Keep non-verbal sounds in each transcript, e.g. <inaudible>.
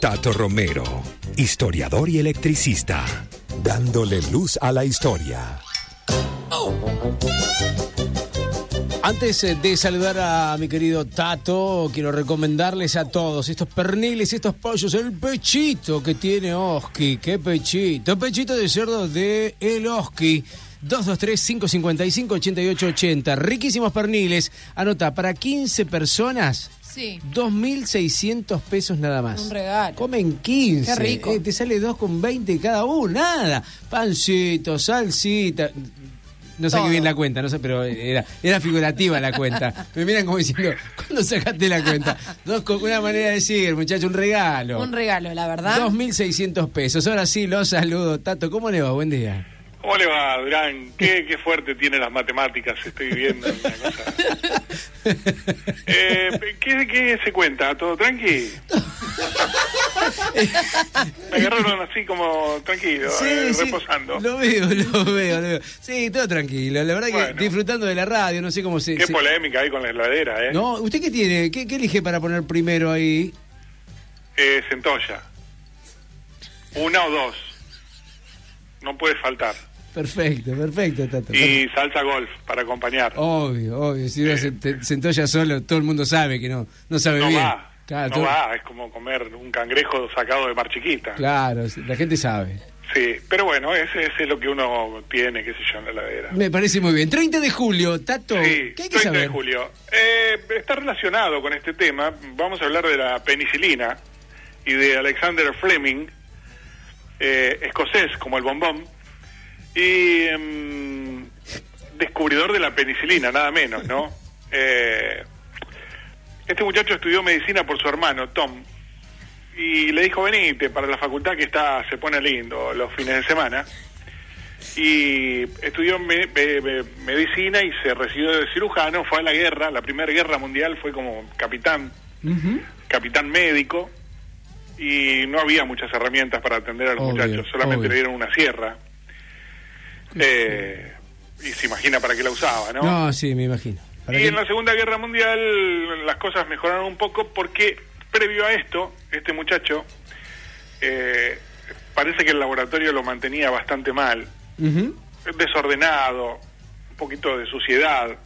Tato Romero, historiador y electricista, dándole luz a la historia. Antes eh, de saludar a mi querido Tato, quiero recomendarles a todos estos perniles, estos pollos, el pechito que tiene Oski. ¡Qué pechito! Pechito de cerdo de El Oski. 223-555-8880. Riquísimos perniles. Anota, para 15 personas, Sí. 2.600 pesos nada más. Un regalo. Comen 15. Qué rico. Eh, te sale 2,20 cada uno. Nada. Pancito, salsita. No saqué Todo. bien la cuenta, no sé, pero era, era figurativa la cuenta. <laughs> Me miran como diciendo, ¿cuándo sacaste la cuenta? Dos con una manera de decir, muchacho, un regalo. Un regalo, la verdad. 2.600 pesos. Ahora sí, los saludo. Tato, ¿cómo le va? Buen día. ¿Cómo le va, Durán? ¿Qué, qué fuerte tiene las matemáticas, estoy viendo. Una cosa. <laughs> Eh, ¿qué, ¿Qué se cuenta? ¿Todo tranqui? Me agarraron así como tranquilo, eh, reposando. Lo veo, lo veo, lo veo. Sí, todo tranquilo. La verdad que disfrutando de la radio, no sé cómo se... Qué se- polémica hay con la heladera, ¿eh? No, ¿usted qué tiene? ¿Qué, qué elige para poner primero ahí? Eh, centolla. Una o dos. No puede faltar. Perfecto, perfecto, Tato. Y salsa golf para acompañar. Obvio, obvio. Si uno se te- sentó ya solo, todo el mundo sabe que no, no sabe no bien. va. Claro, no todo- va, es como comer un cangrejo sacado de mar chiquita. claro, la gente sabe. Sí, pero bueno, ese, ese es lo que uno tiene, qué sé yo, en la heladera. Me parece muy bien. 30 de julio, Tato, Sí, ¿qué hay que 30 saber? de julio. Eh, está relacionado con este tema. Vamos a hablar de la penicilina y de Alexander Fleming, eh, escocés como el bombón, y em, descubridor de la penicilina, nada menos, ¿no? <laughs> Eh, este muchacho estudió medicina por su hermano, Tom, y le dijo, venite para la facultad que está se pone lindo los fines de semana y estudió me- me- me- medicina y se recibió de cirujano, fue a la guerra, la primera guerra mundial fue como capitán, capitán médico y no había muchas herramientas para atender a los Obvio, muchachos, solamente obvio. le dieron una sierra Eh, y se imagina para qué la usaba, ¿no? No, sí, me imagino. ¿Para Y qué? en la Segunda Guerra Mundial las cosas mejoraron un poco porque previo a esto, este muchacho eh, parece que el laboratorio lo mantenía bastante mal, desordenado, un poquito de suciedad,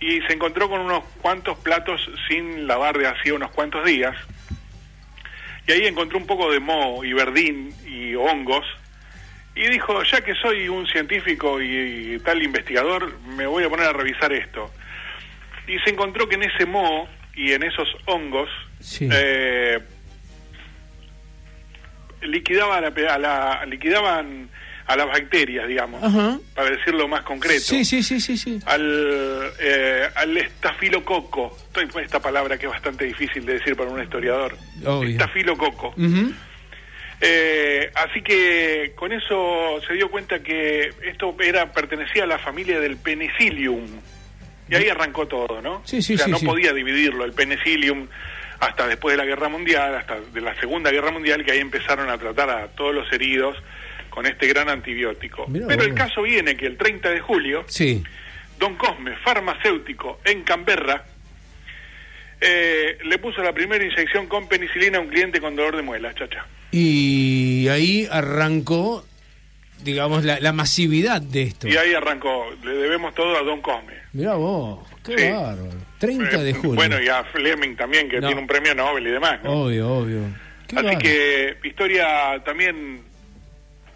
y se encontró con unos cuantos platos sin lavar de hacía unos cuantos días, y ahí encontró un poco de moho y verdín y hongos, y dijo, ya que soy un científico y, tal investigador, me voy a poner a revisar esto. Y se encontró que en ese moho y en esos hongos Sí. eh, liquidaba a la, liquidaban a las bacterias, digamos, Ajá. para decirlo más concreto. Sí, sí, sí, sí, sí. Al, eh, al estafilococo, esta palabra que es bastante difícil de decir para un historiador. Obvio. Estafilococo. Ujú. Eh, así que con eso se dio cuenta que esto era pertenecía a la familia del penicillium. Y ahí arrancó todo, ¿no? Sí, sí, o sea, sí, no podía dividirlo, el penicillium, hasta después de la Guerra Mundial, hasta de la Segunda Guerra Mundial, que ahí empezaron a tratar a todos los heridos con este gran antibiótico. Mirá Pero el caso viene que el 30 de julio, Sí. Don Cosme, farmacéutico en Canberra, eh, le puso la primera inyección con penicilina a un cliente con dolor de muelas, chacha. Y ahí arrancó, digamos, la, la masividad de esto. Y ahí arrancó, le debemos todo a Don Cosme. Mirá vos, qué Sí. bárbaro. 30 de Eh, julio. Bueno, y a Fleming también, que No. tiene un premio Nobel y demás. ¿no? Obvio, obvio. Qué Así bárbaro. que historia también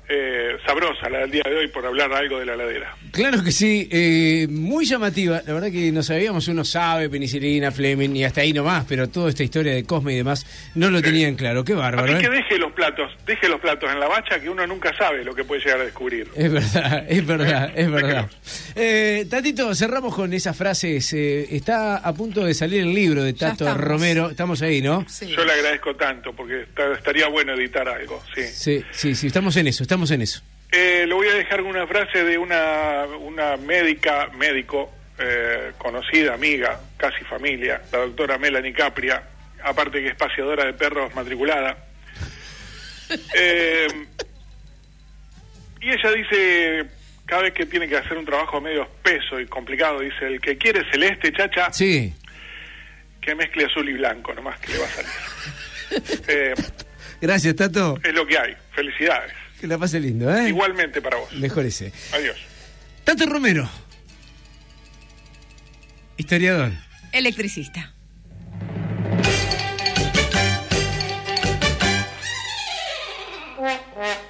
eh, sabrosa la del día de hoy por hablar algo de la ladera. Claro que sí, eh, muy llamativa. La verdad que no sabíamos, uno sabe, penicilina, Fleming y hasta ahí nomás, pero toda esta historia de Cosme y demás no lo tenían claro. Qué bárbaro. Así que ¿eh? deje los platos, deje los platos en la bacha que uno nunca sabe lo que puede llegar a descubrir. Es verdad, <laughs> es verdad, es verdad. Eh, Tatito, cerramos con esas frases. Eh, está a punto de salir el libro de Tato estamos. Romero. Estamos ahí, ¿no? Sí. Yo le agradezco tanto porque está- estaría bueno editar algo, sí. Sí, sí, sí, estamos en eso, estamos en eso. Eh, le voy a dejar una frase de una, una médica, médico, eh, conocida, amiga, casi familia, la doctora Melanie Capria, aparte que es paseadora de perros matriculada. <laughs> Eh, y ella dice, cada vez que tiene que hacer un trabajo medio espeso y complicado, dice, el que quiere celeste, chacha, Sí, que mezcle azul y blanco, nomás que le va a salir. <laughs> Eh, Gracias, Tato. Es lo que hay. Felicidades. Que la pase lindo, ¿eh? Igualmente para vos. Mejorese. Adiós. Tato Romero. Historiador. Electricista. <laughs>